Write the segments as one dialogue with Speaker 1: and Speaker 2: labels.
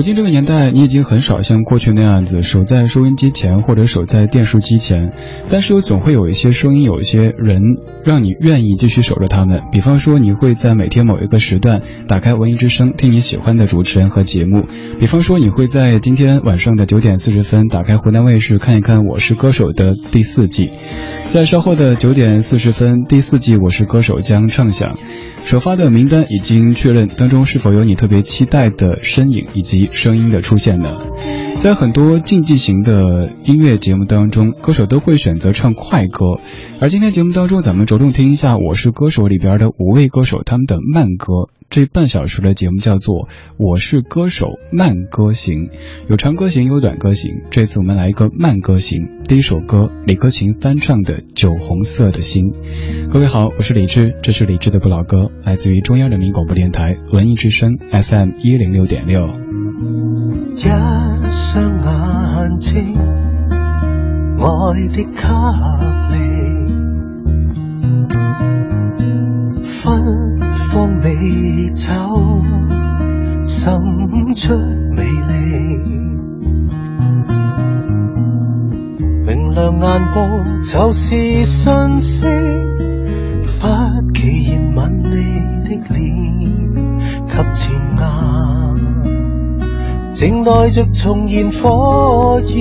Speaker 1: 如今这个年代，你已经很少像过去那样子守在收音机前或者守在电视机前，但是又总会有一些声音，有一些人让你愿意继续守着他们。比方说，你会在每天某一个时段打开文艺之声，听你喜欢的主持人和节目；比方说，你会在今天晚上的九点四十分打开湖南卫视看一看《我是歌手》的第四季。在稍后的九点四十分，第四季《我是歌手》将唱响。首发的名单已经确认，当中是否有你特别期待的身影以及声音的出现呢？在很多竞技型的音乐节目当中，歌手都会选择唱快歌，而今天节目当中，咱们着重听一下《我是歌手》里边的五位歌手他们的慢歌。这半小时的节目叫做《我是歌手慢歌行》，有长歌行，有短歌行。这次我们来一个慢歌行。第一首歌，李克勤翻唱的《酒红色的心》。各位好，我是李志，这是李志的不老歌，来自于中央人民广播电台文艺之声 FM 一零六点六。
Speaker 2: 双眼睛，爱的给力，芬芳美酒，渗出美丽。明亮眼波就是讯息，不期然吻你的脸，及前眼，静待着重燃火焰。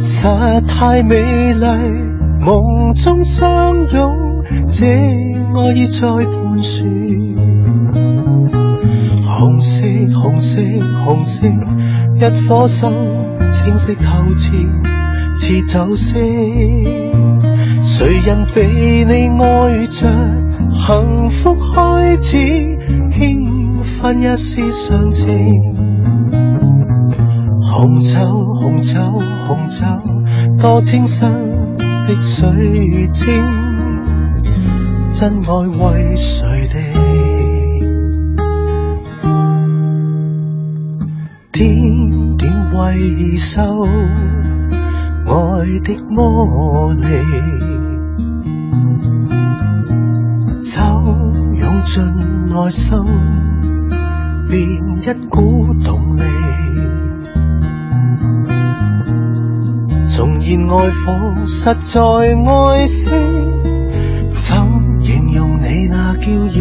Speaker 2: 实太美丽。梦中相拥，这爱意在盘旋。红色，红色，红色，一颗心清晰透彻，似酒色。谁人被你爱着，幸福开始，兴奋一丝上情。红酒，红酒，红酒，多清新。的水晶，真爱为谁的？点点为收爱的魔力，酒涌进内心，变一股动力。爱火实在爱惜，怎形容你那叫人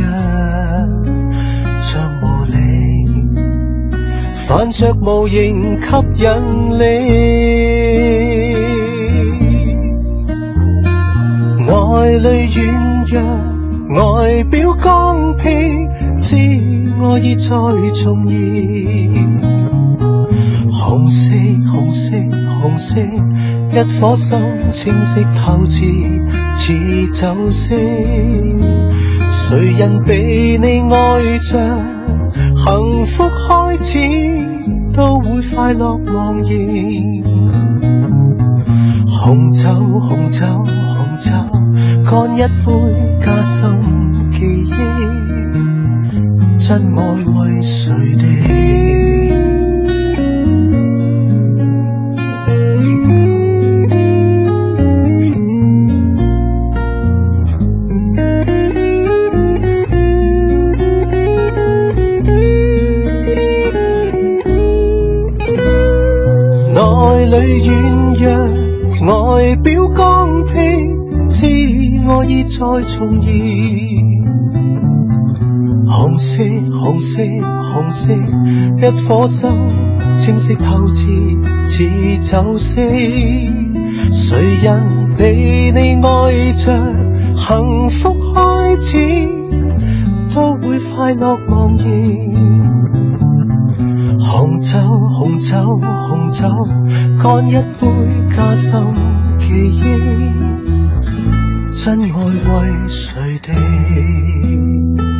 Speaker 2: 像魔力，泛着无形吸引力。爱里软弱，外表刚僻，知爱意在重现。红色，红色，红色。一颗心清晰透彻，似酒色。谁人被你爱着，幸福开始，都会快乐茫然。红酒，红酒，红酒，干一杯加深记忆。真爱为谁的？里软弱，外表刚僻，知爱意在重现。红色，红色，红色，一颗心清晰透彻，似酒色。谁人被你爱着，幸福开始，都会快乐茫然。红酒，红酒，红酒，干一杯加深记忆。真爱为谁地？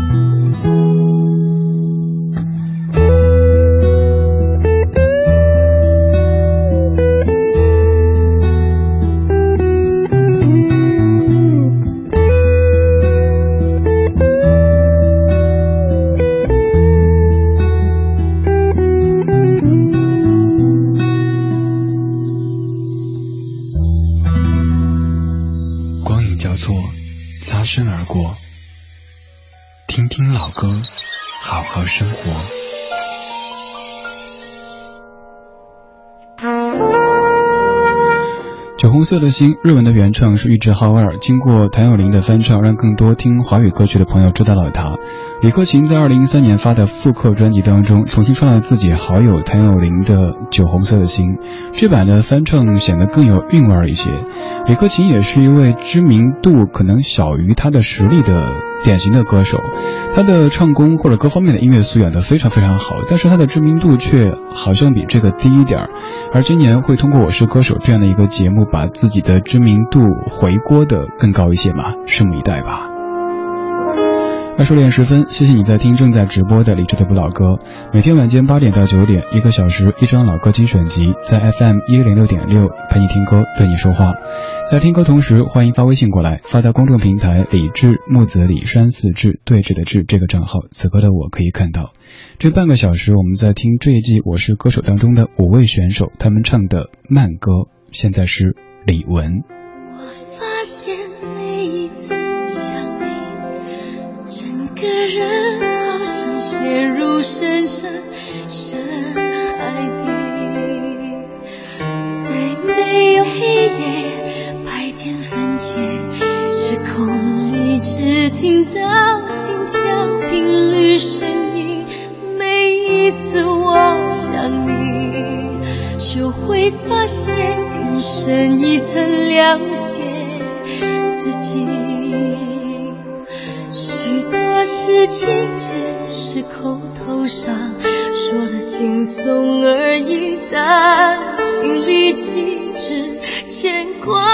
Speaker 1: 红色的心，日文的原唱是玉置浩二，经过谭咏麟的翻唱，让更多听华语歌曲的朋友知道了他。李克勤在二零一三年发的复刻专辑当中，重新唱了自己好友谭咏麟的《酒红色的心》，这版的翻唱显得更有韵味一些。李克勤也是一位知名度可能小于他的实力的典型的歌手，他的唱功或者各方面的音乐素养都非常非常好，但是他的知名度却好像比这个低一点儿。而今年会通过《我是歌手》这样的一个节目，把自己的知名度回锅的更高一些吗？拭目以待吧。二十点十分，谢谢你在听正在直播的李智的不老歌。每天晚间八点到九点，一个小时一张老歌精选集，在 FM 一零六点六陪你听歌，对你说话。在听歌同时，欢迎发微信过来，发到公众平台李智木子李山四智对峙的智这个账号。此刻的我可以看到，这半个小时我们在听这一季《我是歌手》当中的五位选手他们唱的慢歌。现在是李玟。
Speaker 3: 陷入深深深海底，在没有黑夜、白天分界时空里，只听到心跳频率声音。每一次我想你，就会发现更深一层了解自己。事情只是口头上说的轻松而已，但心里其实牵挂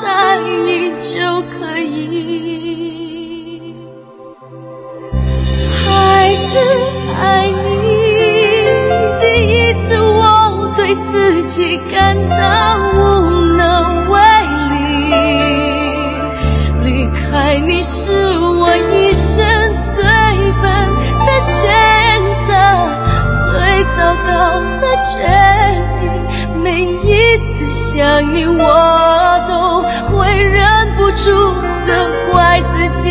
Speaker 3: 在意就可以。还是爱你，第一次我对自己感到无能为力，离开你是我一生糟糕的决定，每一次想你，我都会忍不住责怪自己。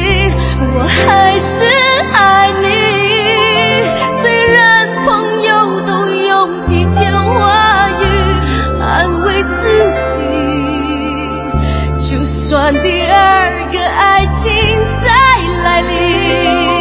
Speaker 3: 我还是爱你，虽然朋友都用体贴话语安慰自己，就算第二个爱情再来临。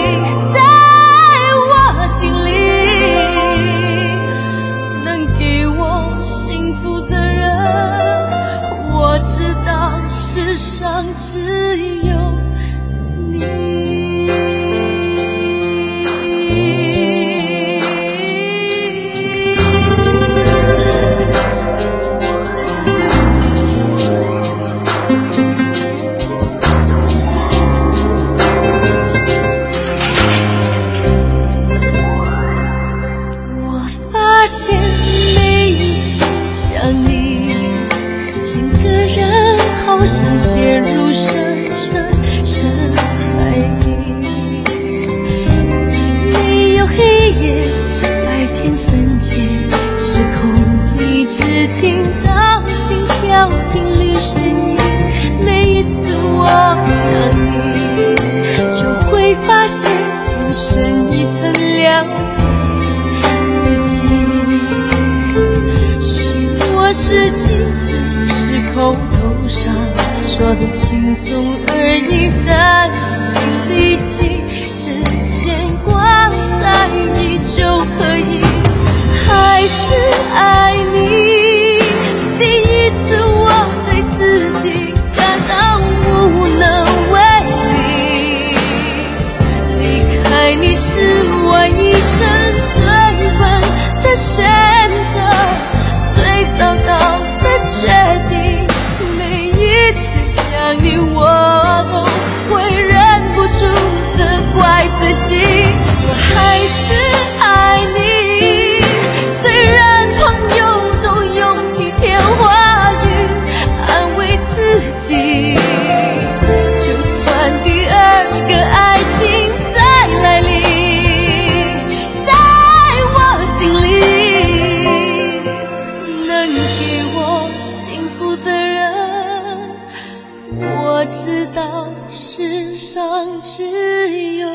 Speaker 1: 只有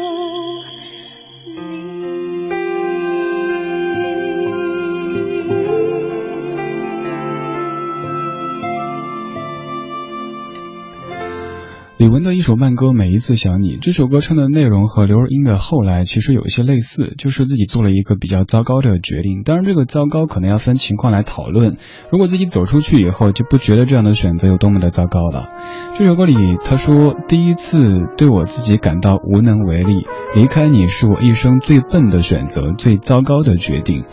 Speaker 1: 玟的一首慢歌《每一次想你》，这首歌唱的内容和刘若英的《后来》其实有一些类似，就是自己做了一个比较糟糕的决定。当然，这个糟糕可能要分情况来讨论。如果自己走出去以后，就不觉得这样的选择有多么的糟糕了。这首歌里他说：“第一次对我自己感到无能为力，离开你是我一生最笨的选择，最糟糕的决定。”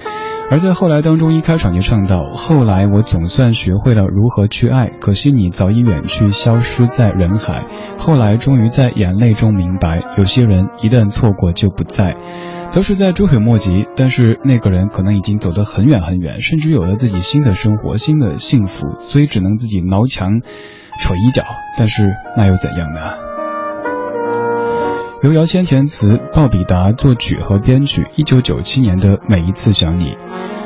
Speaker 1: 而在后来当中，一开场就唱到：“后来我总算学会了如何去爱，可惜你早已远去，消失在人海。后来终于在眼泪中明白，有些人一旦错过就不在，都是在追悔莫及。但是那个人可能已经走得很远很远，甚至有了自己新的生活、新的幸福，所以只能自己挠墙、捶衣角。但是那又怎样呢？”由姚谦填词，鲍比达作曲和编曲。一九九七年的《每一次想你》，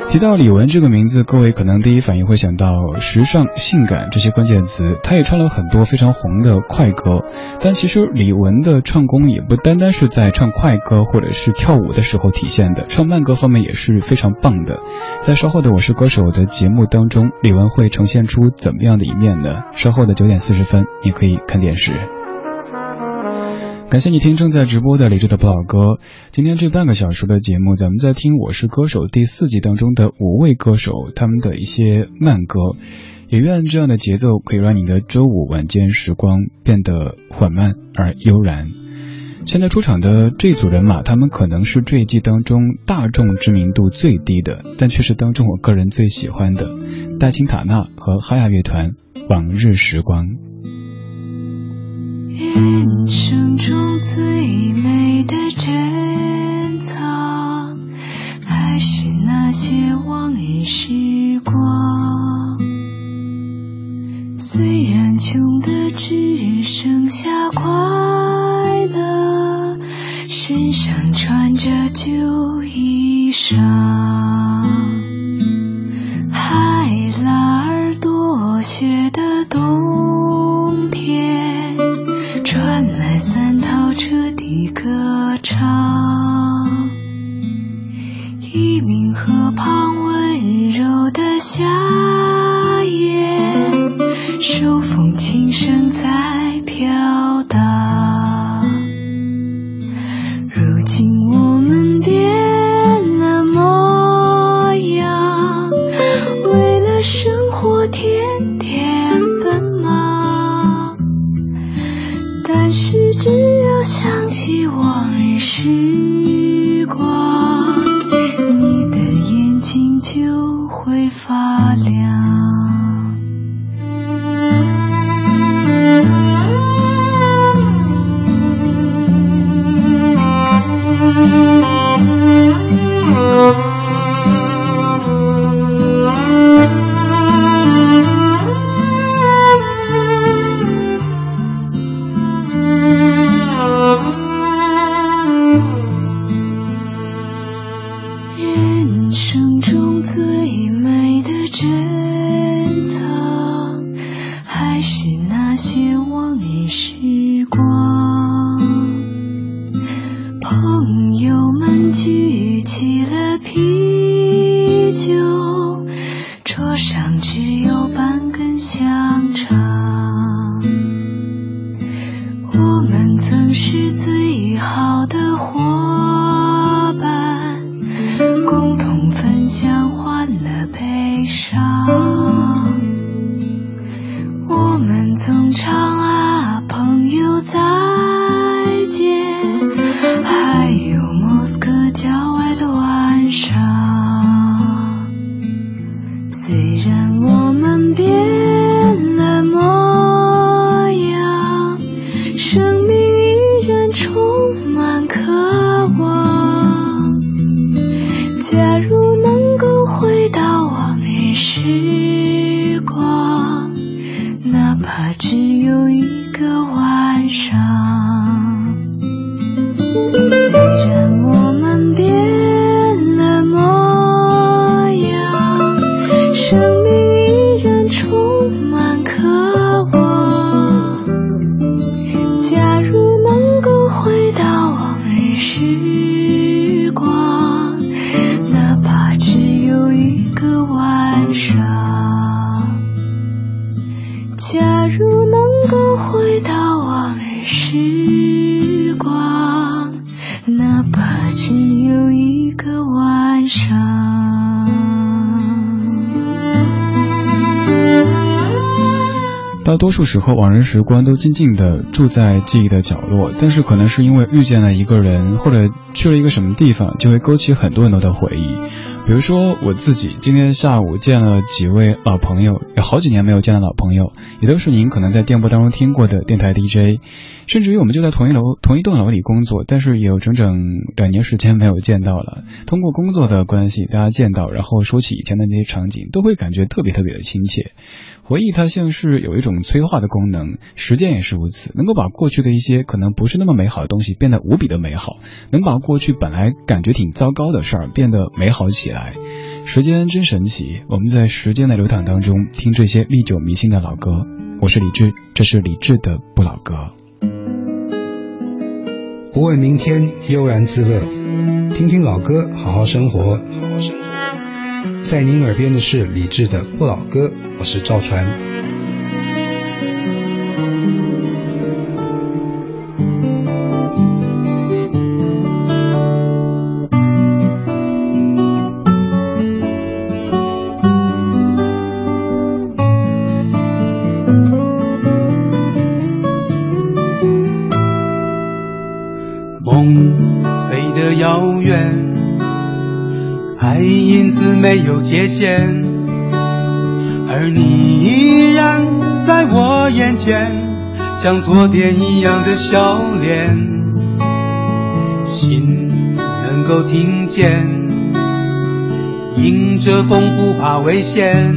Speaker 1: 提到李玟这个名字，各位可能第一反应会想到时尚、性感这些关键词。她也唱了很多非常红的快歌，但其实李玟的唱功也不单单是在唱快歌或者是跳舞的时候体现的，唱慢歌方面也是非常棒的。在稍后的《我是歌手》的节目当中，李玟会呈现出怎么样的一面呢？稍后的九点四十分，你可以看电视。感谢你听正在直播的李志的不老歌。今天这半个小时的节目，咱们在听《我是歌手》第四季当中的五位歌手他们的一些慢歌。也愿这样的节奏可以让你的周五晚间时光变得缓慢而悠然。现在出场的这组人马，他们可能是这一季当中大众知名度最低的，但却是当中我个人最喜欢的戴青塔娜和哈亚乐团《往日时光》。
Speaker 4: 人生中最美的珍藏，还是那些往日时光。虽然穷得只剩下快乐，身上穿着旧衣裳。起如能够回到往日时光，哪怕只有一个晚上。
Speaker 1: 大多数时候，往日时光都静静地住在记忆的角落，但是可能是因为遇见了一个人，或者去了一个什么地方，就会勾起很多很多的回忆。比如说我自己，今天下午见了几位老朋友，有好几年没有见的老朋友，也都是您可能在电波当中听过的电台 DJ，甚至于我们就在同一楼、同一栋楼里工作，但是也有整整两年时间没有见到了。通过工作的关系，大家见到，然后说起以前的那些场景，都会感觉特别特别的亲切。回忆它像是有一种催化的功能，时间也是如此，能够把过去的一些可能不是那么美好的东西变得无比的美好，能把过去本来感觉挺糟糕的事儿变得美好起来。时间真神奇，我们在时间的流淌当中听这些历久弥新的老歌。我是李志，这是李志的不老歌。
Speaker 5: 不问明天，悠然自乐，听听老歌，好好生活。在您耳边的是李志的不老歌，我是赵传。
Speaker 6: 没有界限，而你依然在我眼前，像昨天一样的笑脸。心能够听见，迎着风不怕危险，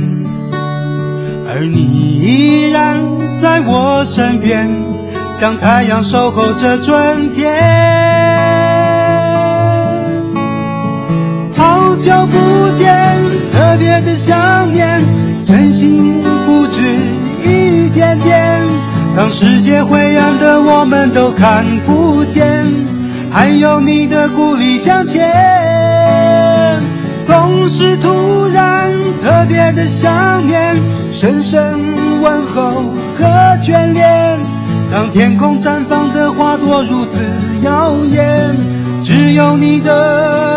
Speaker 6: 而你依然在我身边，像太阳守候着春天。久不见，特别的想念，真心不止一点点。当世界灰暗的我们都看不见，还有你的鼓励向前。总是突然特别的想念，深深问候和眷恋。当天空绽放的花朵如此耀眼，只有你的。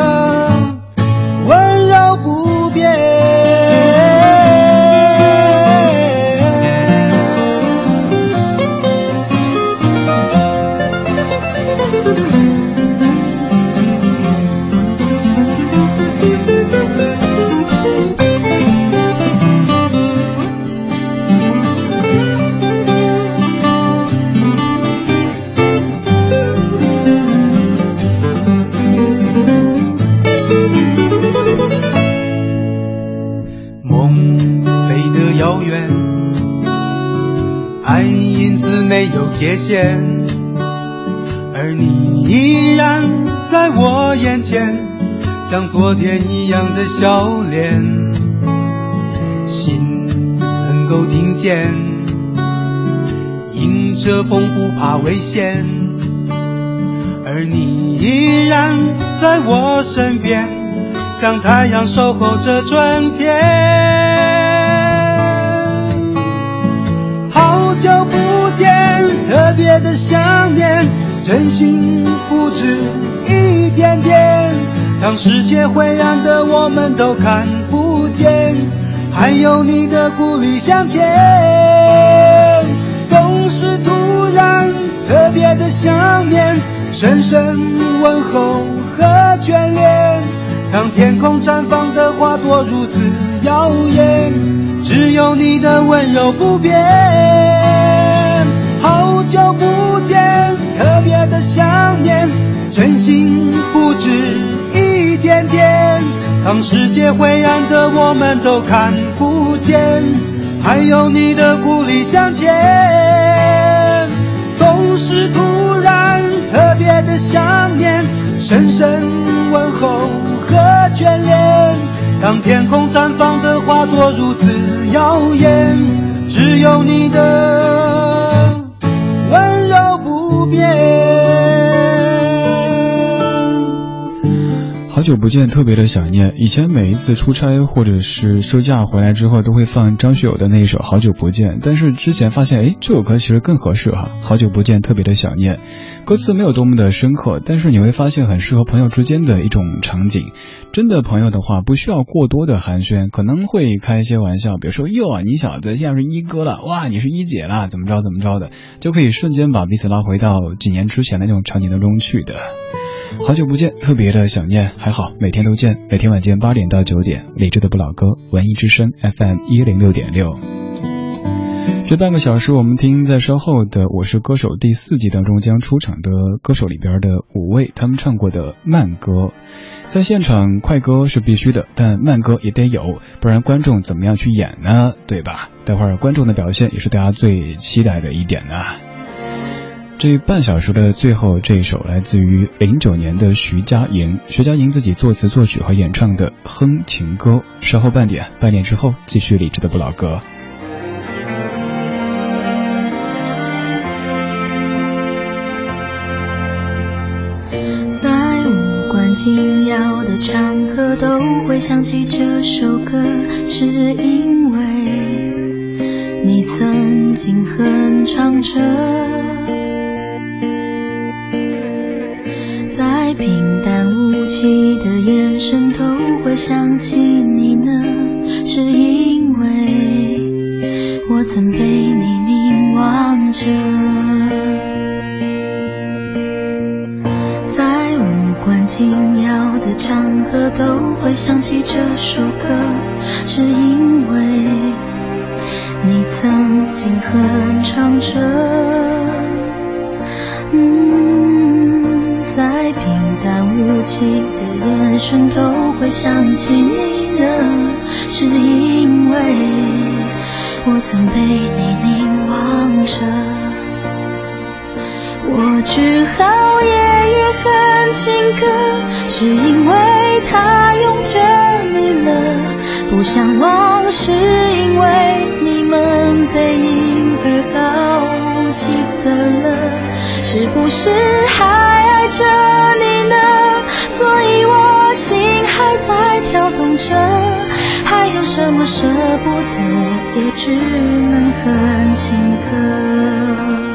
Speaker 6: 爱因此没有界限，而你依然在我眼前，像昨天一样的笑脸。心能够听见，迎着风不怕危险，而你依然在我身边，像太阳守候着春天。久不见。特别的想念，真心不止一点点。当世界灰暗的我们都看不见，还有你的鼓励向前。总是突然特别的想念，深深问候和眷恋。当天空绽放的花朵如此耀眼，只有你的温柔不变。久不见，特别的想念，真心不止一点点。当世界灰暗的我们都看不见，还有你的鼓励向前。总是突然特别的想念，深深问候和眷恋。当天空绽放的花朵如此耀眼，只有你的。
Speaker 1: 久不见，特别的想念。以前每一次出差或者是休假回来之后，都会放张学友的那一首《好久不见》。但是之前发现，哎，这首歌其实更合适哈。好久不见，特别的想念。歌词没有多么的深刻，但是你会发现很适合朋友之间的一种场景。真的朋友的话，不需要过多的寒暄，可能会开一些玩笑，比如说哟，你小子现在是一哥了，哇，你是一姐了，怎么着怎么着的，就可以瞬间把彼此拉回到几年之前的那种场景当中去的。好久不见，特别的想念，还好每天都见，每天晚间八点到九点，理智的不老歌，文艺之声 FM 一零六点六。这半个小时，我们听在稍后的《我是歌手》第四季当中将出场的歌手里边的五位，他们唱过的慢歌。在现场，快歌是必须的，但慢歌也得有，不然观众怎么样去演呢？对吧？待会儿观众的表现也是大家最期待的一点呢。这半小时的最后这一首来自于零九年的徐佳莹，徐佳莹自己作词作曲和演唱的哼情歌。稍后半点，半点之后继续理智的不老歌。
Speaker 3: 在无关紧要的场合都会想起这首歌，是因为你曾经哼唱着。你的眼神都会想起你呢，是因为我曾被你凝望着。在无关紧要的场合都会想起这首歌，是因为你曾经哼唱着。嗯。在平淡无奇的眼神都会想起你呢，是因为我曾被你凝望着。我只好夜夜哼情歌，是因为它拥着你了。不想忘，是因为你们背影儿毫无起色了。是不是还？爱着你呢，所以我心还在跳动着，还有什么舍不得，也只能哼情歌。